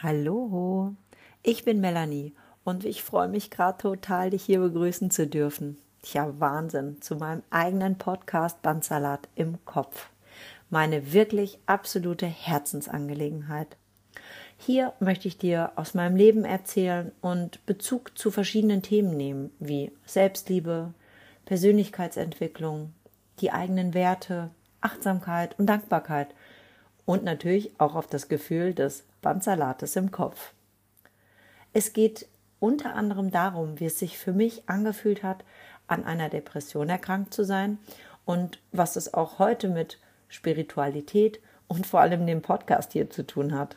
Hallo, ich bin Melanie und ich freue mich gerade total, dich hier begrüßen zu dürfen. Tja, Wahnsinn, zu meinem eigenen Podcast Bandsalat im Kopf. Meine wirklich absolute Herzensangelegenheit. Hier möchte ich dir aus meinem Leben erzählen und Bezug zu verschiedenen Themen nehmen, wie Selbstliebe, Persönlichkeitsentwicklung, die eigenen Werte, Achtsamkeit und Dankbarkeit und natürlich auch auf das Gefühl des Bandsalates im Kopf. Es geht unter anderem darum, wie es sich für mich angefühlt hat, an einer Depression erkrankt zu sein und was es auch heute mit Spiritualität und vor allem dem Podcast hier zu tun hat.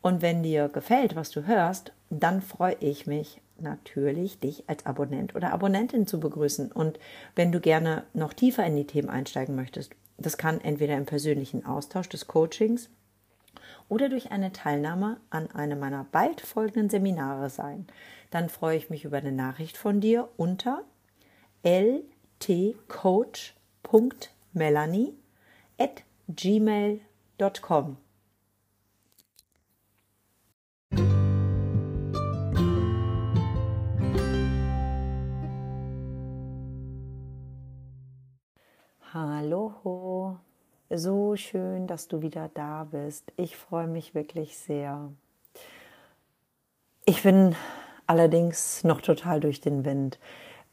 Und wenn dir gefällt, was du hörst, dann freue ich mich natürlich, dich als Abonnent oder Abonnentin zu begrüßen. Und wenn du gerne noch tiefer in die Themen einsteigen möchtest das kann entweder im persönlichen Austausch des Coachings oder durch eine Teilnahme an einem meiner bald folgenden Seminare sein. Dann freue ich mich über eine Nachricht von dir unter ltcoach.melanie at gmail.com. Hallo, so schön, dass du wieder da bist. Ich freue mich wirklich sehr. Ich bin allerdings noch total durch den Wind.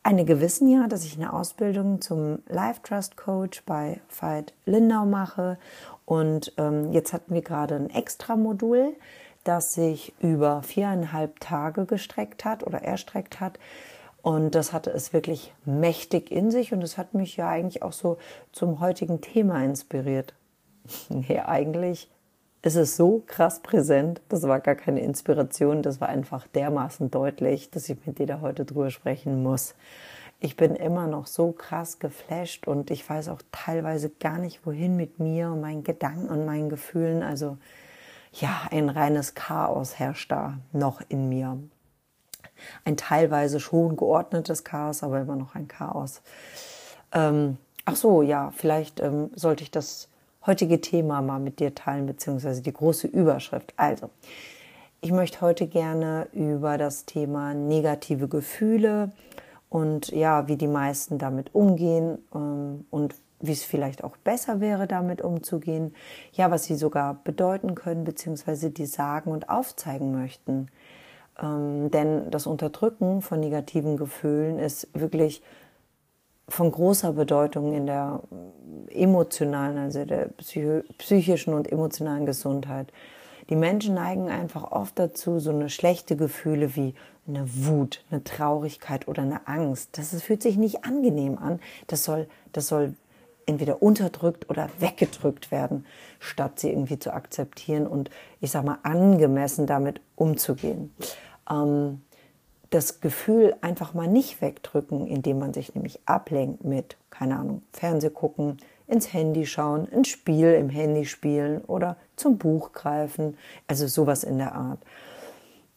Einige wissen ja, dass ich eine Ausbildung zum Life Trust Coach bei Veit Lindau mache. Und ähm, jetzt hatten wir gerade ein Extra-Modul, das sich über viereinhalb Tage gestreckt hat oder erstreckt hat und das hatte es wirklich mächtig in sich und es hat mich ja eigentlich auch so zum heutigen Thema inspiriert. Nee, eigentlich ist es so krass präsent, das war gar keine Inspiration, das war einfach dermaßen deutlich, dass ich mit dir da heute drüber sprechen muss. Ich bin immer noch so krass geflasht und ich weiß auch teilweise gar nicht, wohin mit mir und meinen Gedanken und meinen Gefühlen. Also ja, ein reines Chaos herrscht da noch in mir ein teilweise schon geordnetes Chaos, aber immer noch ein Chaos. Ähm, ach so, ja, vielleicht ähm, sollte ich das heutige Thema mal mit dir teilen, beziehungsweise die große Überschrift. Also, ich möchte heute gerne über das Thema negative Gefühle und ja, wie die meisten damit umgehen ähm, und wie es vielleicht auch besser wäre, damit umzugehen. Ja, was sie sogar bedeuten können, beziehungsweise die sagen und aufzeigen möchten. Ähm, denn das Unterdrücken von negativen Gefühlen ist wirklich von großer Bedeutung in der emotionalen, also der psychischen und emotionalen Gesundheit. Die Menschen neigen einfach oft dazu, so eine schlechte Gefühle wie eine Wut, eine Traurigkeit oder eine Angst. Das fühlt sich nicht angenehm an. Das soll, das soll entweder unterdrückt oder weggedrückt werden, statt sie irgendwie zu akzeptieren und ich sag mal angemessen damit umzugehen ähm, das Gefühl einfach mal nicht wegdrücken, indem man sich nämlich ablenkt mit, keine Ahnung, Fernseh gucken, ins Handy schauen, ein Spiel im Handy spielen oder zum Buch greifen, also sowas in der Art.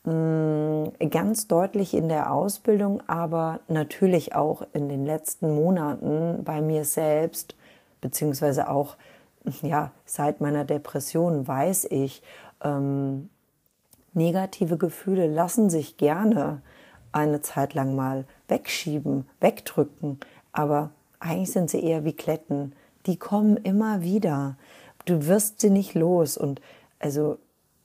Mm, ganz deutlich in der Ausbildung, aber natürlich auch in den letzten Monaten bei mir selbst, beziehungsweise auch ja, seit meiner Depression weiß ich, ähm, Negative Gefühle lassen sich gerne eine Zeit lang mal wegschieben, wegdrücken, aber eigentlich sind sie eher wie Kletten. Die kommen immer wieder. Du wirst sie nicht los. Und also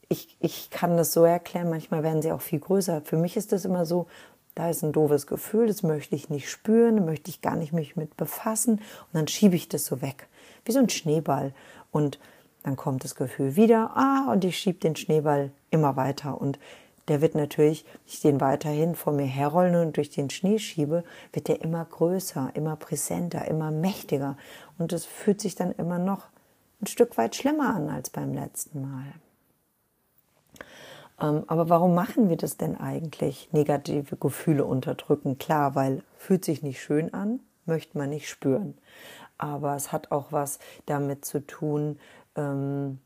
ich, ich kann das so erklären, manchmal werden sie auch viel größer. Für mich ist das immer so, da ist ein doofes Gefühl, das möchte ich nicht spüren, da möchte ich gar nicht mich mit befassen und dann schiebe ich das so weg, wie so ein Schneeball. Und dann kommt das Gefühl wieder, ah, und ich schiebe den Schneeball immer weiter. Und der wird natürlich, ich den weiterhin vor mir herrollen und durch den Schnee schiebe, wird der immer größer, immer präsenter, immer mächtiger. Und es fühlt sich dann immer noch ein Stück weit schlimmer an als beim letzten Mal. Ähm, aber warum machen wir das denn eigentlich? Negative Gefühle unterdrücken. Klar, weil fühlt sich nicht schön an, möchte man nicht spüren. Aber es hat auch was damit zu tun, ähm,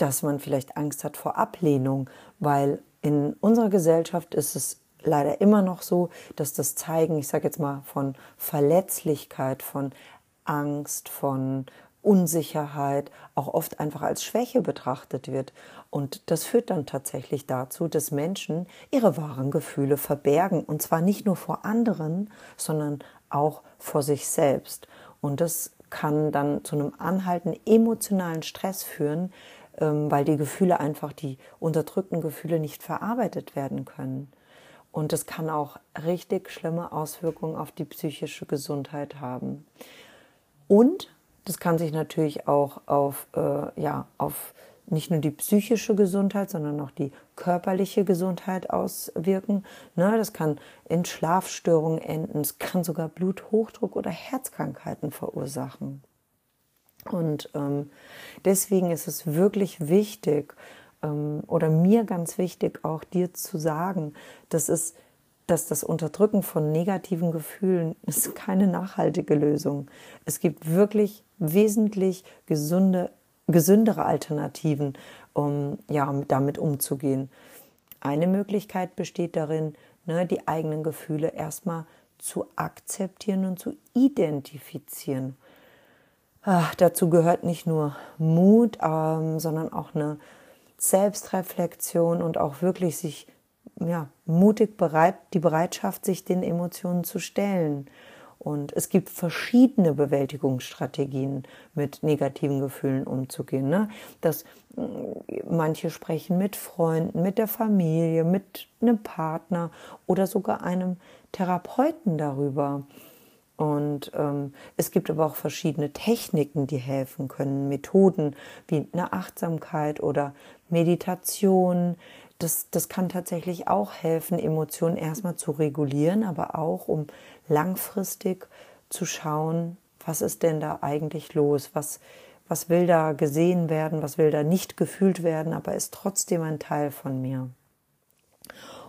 dass man vielleicht Angst hat vor Ablehnung, weil in unserer Gesellschaft ist es leider immer noch so, dass das Zeigen, ich sage jetzt mal, von Verletzlichkeit, von Angst, von Unsicherheit auch oft einfach als Schwäche betrachtet wird. Und das führt dann tatsächlich dazu, dass Menschen ihre wahren Gefühle verbergen. Und zwar nicht nur vor anderen, sondern auch vor sich selbst. Und das kann dann zu einem anhaltenden emotionalen Stress führen, weil die Gefühle einfach, die unterdrückten Gefühle nicht verarbeitet werden können. Und das kann auch richtig schlimme Auswirkungen auf die psychische Gesundheit haben. Und das kann sich natürlich auch auf, äh, ja, auf nicht nur die psychische Gesundheit, sondern auch die körperliche Gesundheit auswirken. Ne, das kann in Schlafstörungen enden, es kann sogar Bluthochdruck oder Herzkrankheiten verursachen. Und ähm, deswegen ist es wirklich wichtig, ähm, oder mir ganz wichtig, auch dir zu sagen, dass es dass das Unterdrücken von negativen Gefühlen ist keine nachhaltige Lösung. Es gibt wirklich wesentlich gesunde, gesündere Alternativen, um ja, damit umzugehen. Eine Möglichkeit besteht darin, ne, die eigenen Gefühle erstmal zu akzeptieren und zu identifizieren. Ach, dazu gehört nicht nur Mut, ähm, sondern auch eine Selbstreflexion und auch wirklich sich ja, mutig bereit, die Bereitschaft, sich den Emotionen zu stellen. Und es gibt verschiedene Bewältigungsstrategien, mit negativen Gefühlen umzugehen. Ne? Das, mm, manche sprechen mit Freunden, mit der Familie, mit einem Partner oder sogar einem Therapeuten darüber. Und ähm, es gibt aber auch verschiedene Techniken, die helfen können, Methoden wie eine Achtsamkeit oder Meditation. Das, das kann tatsächlich auch helfen, Emotionen erstmal zu regulieren, aber auch um langfristig zu schauen, was ist denn da eigentlich los, was, was will da gesehen werden, was will da nicht gefühlt werden, aber ist trotzdem ein Teil von mir.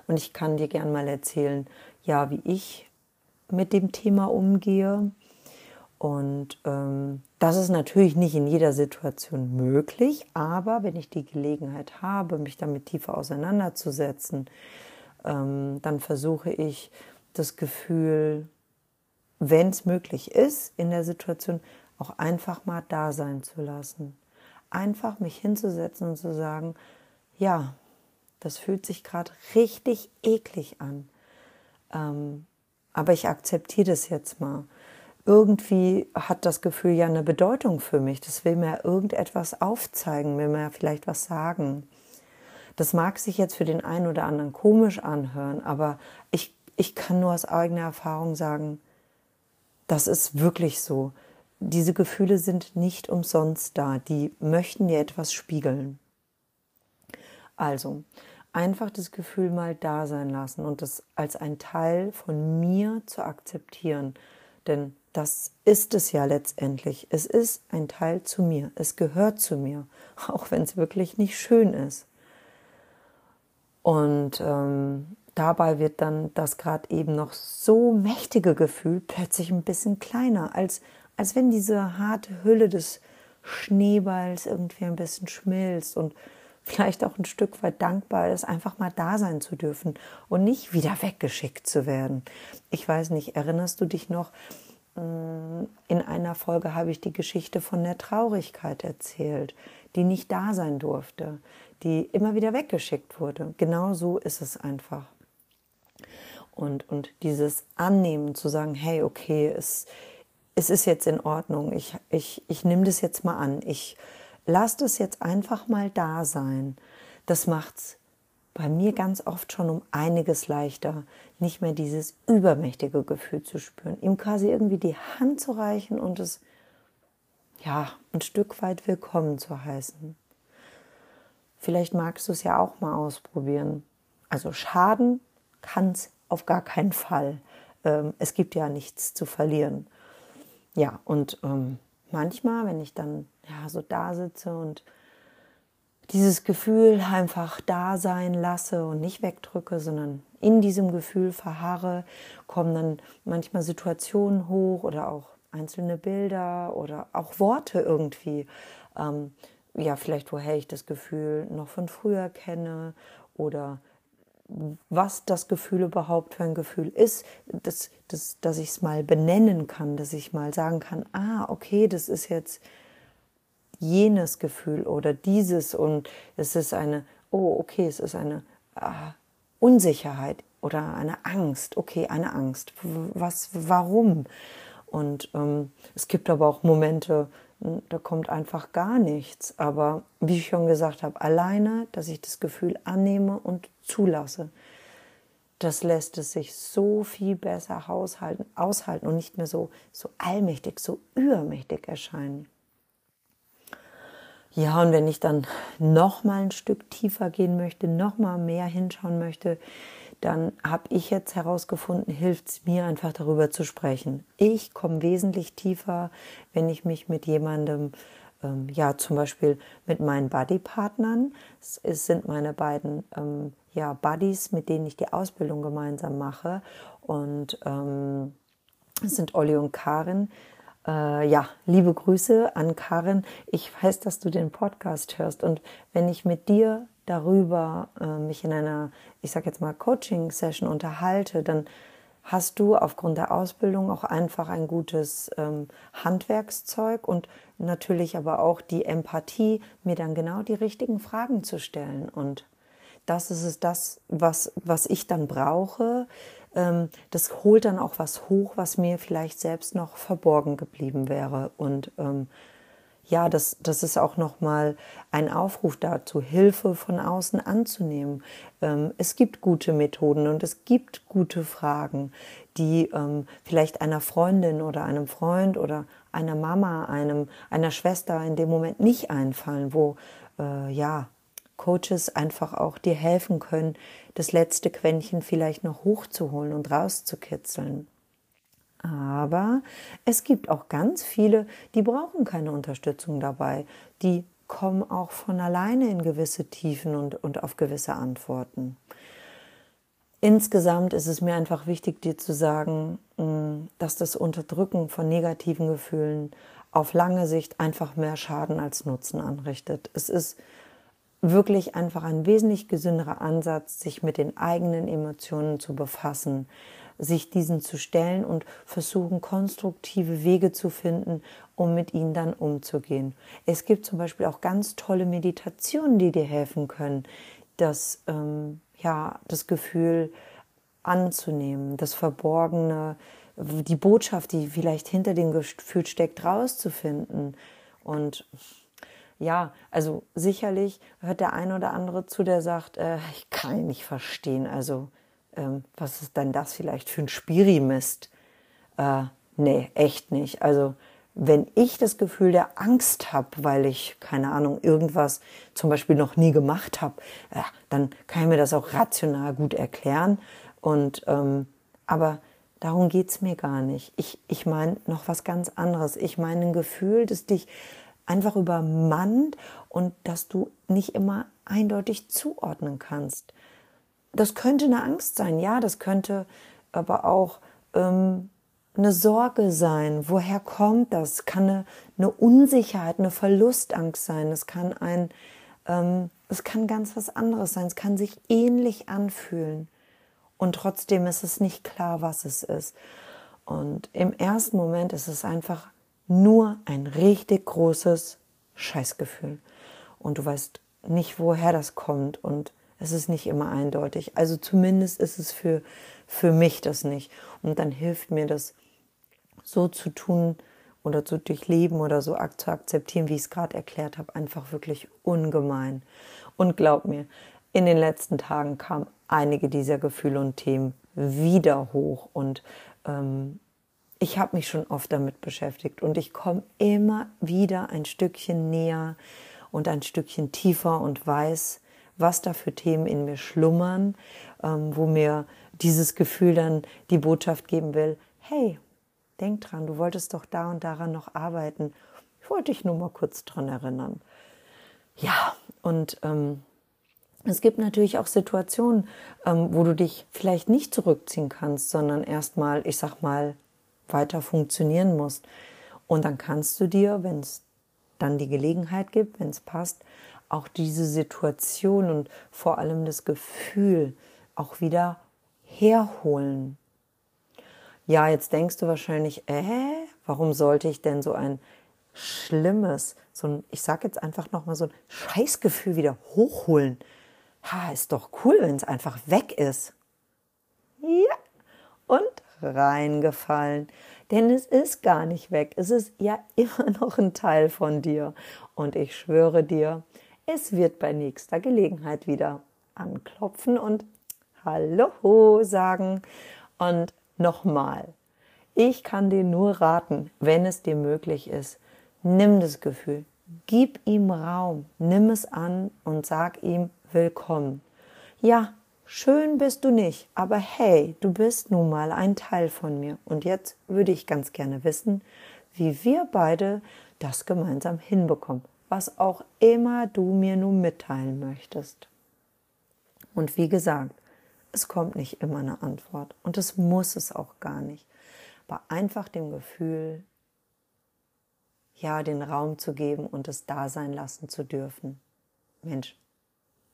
Und ich kann dir gern mal erzählen, ja, wie ich mit dem Thema umgehe. Und ähm, das ist natürlich nicht in jeder Situation möglich, aber wenn ich die Gelegenheit habe, mich damit tiefer auseinanderzusetzen, ähm, dann versuche ich das Gefühl, wenn es möglich ist, in der Situation auch einfach mal da sein zu lassen. Einfach mich hinzusetzen und zu sagen, ja, das fühlt sich gerade richtig eklig an. Ähm, aber ich akzeptiere das jetzt mal. Irgendwie hat das Gefühl ja eine Bedeutung für mich. Das will mir irgendetwas aufzeigen, will mir vielleicht was sagen. Das mag sich jetzt für den einen oder anderen komisch anhören, aber ich, ich kann nur aus eigener Erfahrung sagen, das ist wirklich so. Diese Gefühle sind nicht umsonst da, die möchten dir etwas spiegeln. Also, einfach das Gefühl mal da sein lassen und das als ein Teil von mir zu akzeptieren. Denn das ist es ja letztendlich. Es ist ein Teil zu mir. Es gehört zu mir, auch wenn es wirklich nicht schön ist. Und ähm, dabei wird dann das gerade eben noch so mächtige Gefühl plötzlich ein bisschen kleiner, als, als wenn diese harte Hülle des Schneeballs irgendwie ein bisschen schmilzt und vielleicht auch ein Stück weit dankbar ist, einfach mal da sein zu dürfen und nicht wieder weggeschickt zu werden. Ich weiß nicht, erinnerst du dich noch? Mm, in einer Folge habe ich die Geschichte von der Traurigkeit erzählt, die nicht da sein durfte, die immer wieder weggeschickt wurde. Genau so ist es einfach. Und, und dieses Annehmen, zu sagen, hey, okay, es, es ist jetzt in Ordnung, ich, ich, ich nehme das jetzt mal an, ich, lasst es jetzt einfach mal da sein. Das macht's bei mir ganz oft schon um einiges leichter, nicht mehr dieses übermächtige Gefühl zu spüren, ihm quasi irgendwie die Hand zu reichen und es ja ein Stück weit willkommen zu heißen. Vielleicht magst du es ja auch mal ausprobieren. Also schaden kann es auf gar keinen Fall. Ähm, es gibt ja nichts zu verlieren. Ja, und ähm, manchmal, wenn ich dann ja so da sitze und dieses Gefühl einfach da sein lasse und nicht wegdrücke, sondern in diesem Gefühl verharre, kommen dann manchmal Situationen hoch oder auch einzelne Bilder oder auch Worte irgendwie. Ähm, ja, vielleicht woher ich das Gefühl noch von früher kenne oder was das Gefühl überhaupt für ein Gefühl ist, dass, dass, dass ich es mal benennen kann, dass ich mal sagen kann, ah, okay, das ist jetzt jenes Gefühl oder dieses und es ist eine, oh, okay, es ist eine äh, Unsicherheit oder eine Angst. Okay, eine Angst. Was, warum? Und ähm, es gibt aber auch Momente, hm, da kommt einfach gar nichts. Aber wie ich schon gesagt habe, alleine, dass ich das Gefühl annehme und zulasse, das lässt es sich so viel besser aushalten, aushalten und nicht mehr so, so allmächtig, so übermächtig erscheinen. Ja, und wenn ich dann noch mal ein Stück tiefer gehen möchte, noch mal mehr hinschauen möchte, dann habe ich jetzt herausgefunden, hilft es mir einfach darüber zu sprechen. Ich komme wesentlich tiefer, wenn ich mich mit jemandem, ähm, ja zum Beispiel mit meinen Buddy-Partnern, es sind meine beiden ähm, ja, Buddies, mit denen ich die Ausbildung gemeinsam mache und ähm, es sind Olli und Karin. Äh, ja, liebe Grüße an Karin. Ich weiß, dass du den Podcast hörst und wenn ich mit dir darüber äh, mich in einer, ich sage jetzt mal, Coaching-Session unterhalte, dann hast du aufgrund der Ausbildung auch einfach ein gutes ähm, Handwerkszeug und natürlich aber auch die Empathie, mir dann genau die richtigen Fragen zu stellen. Und das ist es, das, was, was ich dann brauche. Ähm, das holt dann auch was hoch, was mir vielleicht selbst noch verborgen geblieben wäre. Und ähm, ja, das, das ist auch nochmal ein Aufruf dazu, Hilfe von außen anzunehmen. Ähm, es gibt gute Methoden und es gibt gute Fragen, die ähm, vielleicht einer Freundin oder einem Freund oder einer Mama, einem, einer Schwester in dem Moment nicht einfallen, wo äh, ja Coaches einfach auch dir helfen können, das letzte Quäntchen vielleicht noch hochzuholen und rauszukitzeln. Aber es gibt auch ganz viele, die brauchen keine Unterstützung dabei. Die kommen auch von alleine in gewisse Tiefen und, und auf gewisse Antworten. Insgesamt ist es mir einfach wichtig, dir zu sagen, mm, dass das Unterdrücken von negativen Gefühlen auf lange Sicht einfach mehr Schaden als Nutzen anrichtet. Es ist wirklich einfach ein wesentlich gesünderer Ansatz, sich mit den eigenen Emotionen zu befassen, sich diesen zu stellen und versuchen, konstruktive Wege zu finden, um mit ihnen dann umzugehen. Es gibt zum Beispiel auch ganz tolle Meditationen, die dir helfen können, das, ähm, ja, das Gefühl anzunehmen, das Verborgene, die Botschaft, die vielleicht hinter dem Gefühl steckt, rauszufinden. Und ja, also sicherlich hört der eine oder andere zu, der sagt, äh, ich kann ihn nicht verstehen. Also ähm, was ist denn das vielleicht für ein Spirimist? Äh, nee, echt nicht. Also wenn ich das Gefühl der Angst habe, weil ich, keine Ahnung, irgendwas zum Beispiel noch nie gemacht habe, äh, dann kann ich mir das auch rational gut erklären. Und ähm, aber darum geht's mir gar nicht. Ich, ich meine noch was ganz anderes. Ich meine ein Gefühl, das dich einfach übermannt und dass du nicht immer eindeutig zuordnen kannst das könnte eine Angst sein, ja, das könnte aber auch ähm, eine Sorge sein. Woher kommt das? Kann eine, eine Unsicherheit, eine Verlustangst sein. Es kann ein, ähm, es kann ganz was anderes sein. Es kann sich ähnlich anfühlen und trotzdem ist es nicht klar, was es ist. Und im ersten Moment ist es einfach nur ein richtig großes Scheißgefühl und du weißt nicht, woher das kommt und es ist nicht immer eindeutig. Also zumindest ist es für, für mich das nicht. Und dann hilft mir das so zu tun oder zu durchleben oder so zu akzeptieren, wie ich es gerade erklärt habe, einfach wirklich ungemein. Und glaub mir, in den letzten Tagen kamen einige dieser Gefühle und Themen wieder hoch und ähm, ich habe mich schon oft damit beschäftigt und ich komme immer wieder ein Stückchen näher und ein Stückchen tiefer und weiß, was da für Themen in mir schlummern, ähm, wo mir dieses Gefühl dann die Botschaft geben will, hey, denk dran, du wolltest doch da und daran noch arbeiten. Ich wollte dich nur mal kurz dran erinnern. Ja, und ähm, es gibt natürlich auch Situationen, ähm, wo du dich vielleicht nicht zurückziehen kannst, sondern erstmal, ich sag mal, weiter funktionieren musst. Und dann kannst du dir, wenn es dann die Gelegenheit gibt, wenn es passt, auch diese Situation und vor allem das Gefühl auch wieder herholen. Ja, jetzt denkst du wahrscheinlich, äh, warum sollte ich denn so ein schlimmes, so ein, ich sag jetzt einfach nochmal so ein Scheißgefühl wieder hochholen. Ha, ist doch cool, wenn es einfach weg ist. Ja, und reingefallen. Denn es ist gar nicht weg. Es ist ja immer noch ein Teil von dir. Und ich schwöre dir, es wird bei nächster Gelegenheit wieder anklopfen und Hallo sagen. Und nochmal, ich kann dir nur raten, wenn es dir möglich ist, nimm das Gefühl, gib ihm Raum, nimm es an und sag ihm willkommen. Ja, schön bist du nicht, aber hey, du bist nun mal ein Teil von mir. Und jetzt würde ich ganz gerne wissen, wie wir beide das gemeinsam hinbekommen, was auch immer du mir nun mitteilen möchtest. Und wie gesagt, es kommt nicht immer eine Antwort und es muss es auch gar nicht. Aber einfach dem Gefühl, ja, den Raum zu geben und es da sein lassen zu dürfen. Mensch,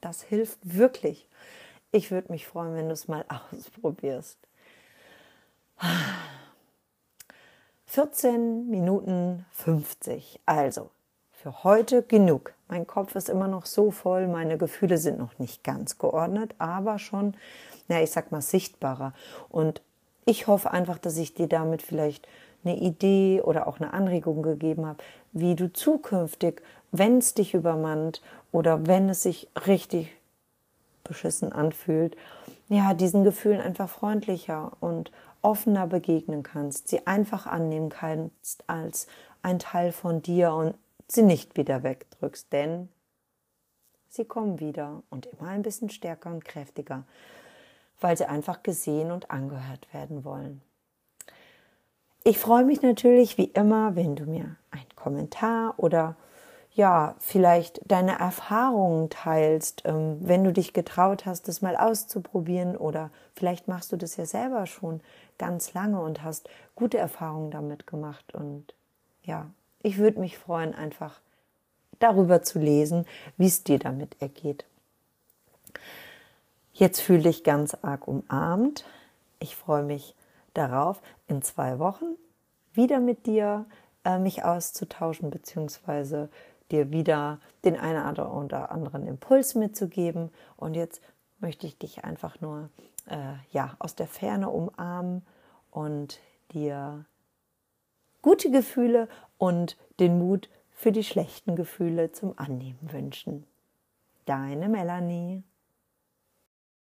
das hilft wirklich. Ich würde mich freuen, wenn du es mal ausprobierst. 14 Minuten 50. Also, für heute genug. Mein Kopf ist immer noch so voll, meine Gefühle sind noch nicht ganz geordnet, aber schon, na, ich sag mal, sichtbarer. Und ich hoffe einfach, dass ich dir damit vielleicht eine Idee oder auch eine Anregung gegeben habe, wie du zukünftig, wenn es dich übermannt oder wenn es sich richtig beschissen anfühlt, ja, diesen Gefühlen einfach freundlicher und offener begegnen kannst, sie einfach annehmen kannst als ein Teil von dir und sie nicht wieder wegdrückst, denn sie kommen wieder und immer ein bisschen stärker und kräftiger, weil sie einfach gesehen und angehört werden wollen. Ich freue mich natürlich wie immer, wenn du mir einen Kommentar oder ja, vielleicht deine Erfahrungen teilst, ähm, wenn du dich getraut hast, das mal auszuprobieren oder vielleicht machst du das ja selber schon ganz lange und hast gute Erfahrungen damit gemacht und ja, ich würde mich freuen, einfach darüber zu lesen, wie es dir damit ergeht. Jetzt fühle dich ganz arg umarmt. Ich freue mich darauf, in zwei Wochen wieder mit dir äh, mich auszutauschen, beziehungsweise dir wieder den einen oder anderen Impuls mitzugeben. Und jetzt möchte ich dich einfach nur äh, ja, aus der Ferne umarmen und dir gute Gefühle und den Mut für die schlechten Gefühle zum Annehmen wünschen. Deine Melanie.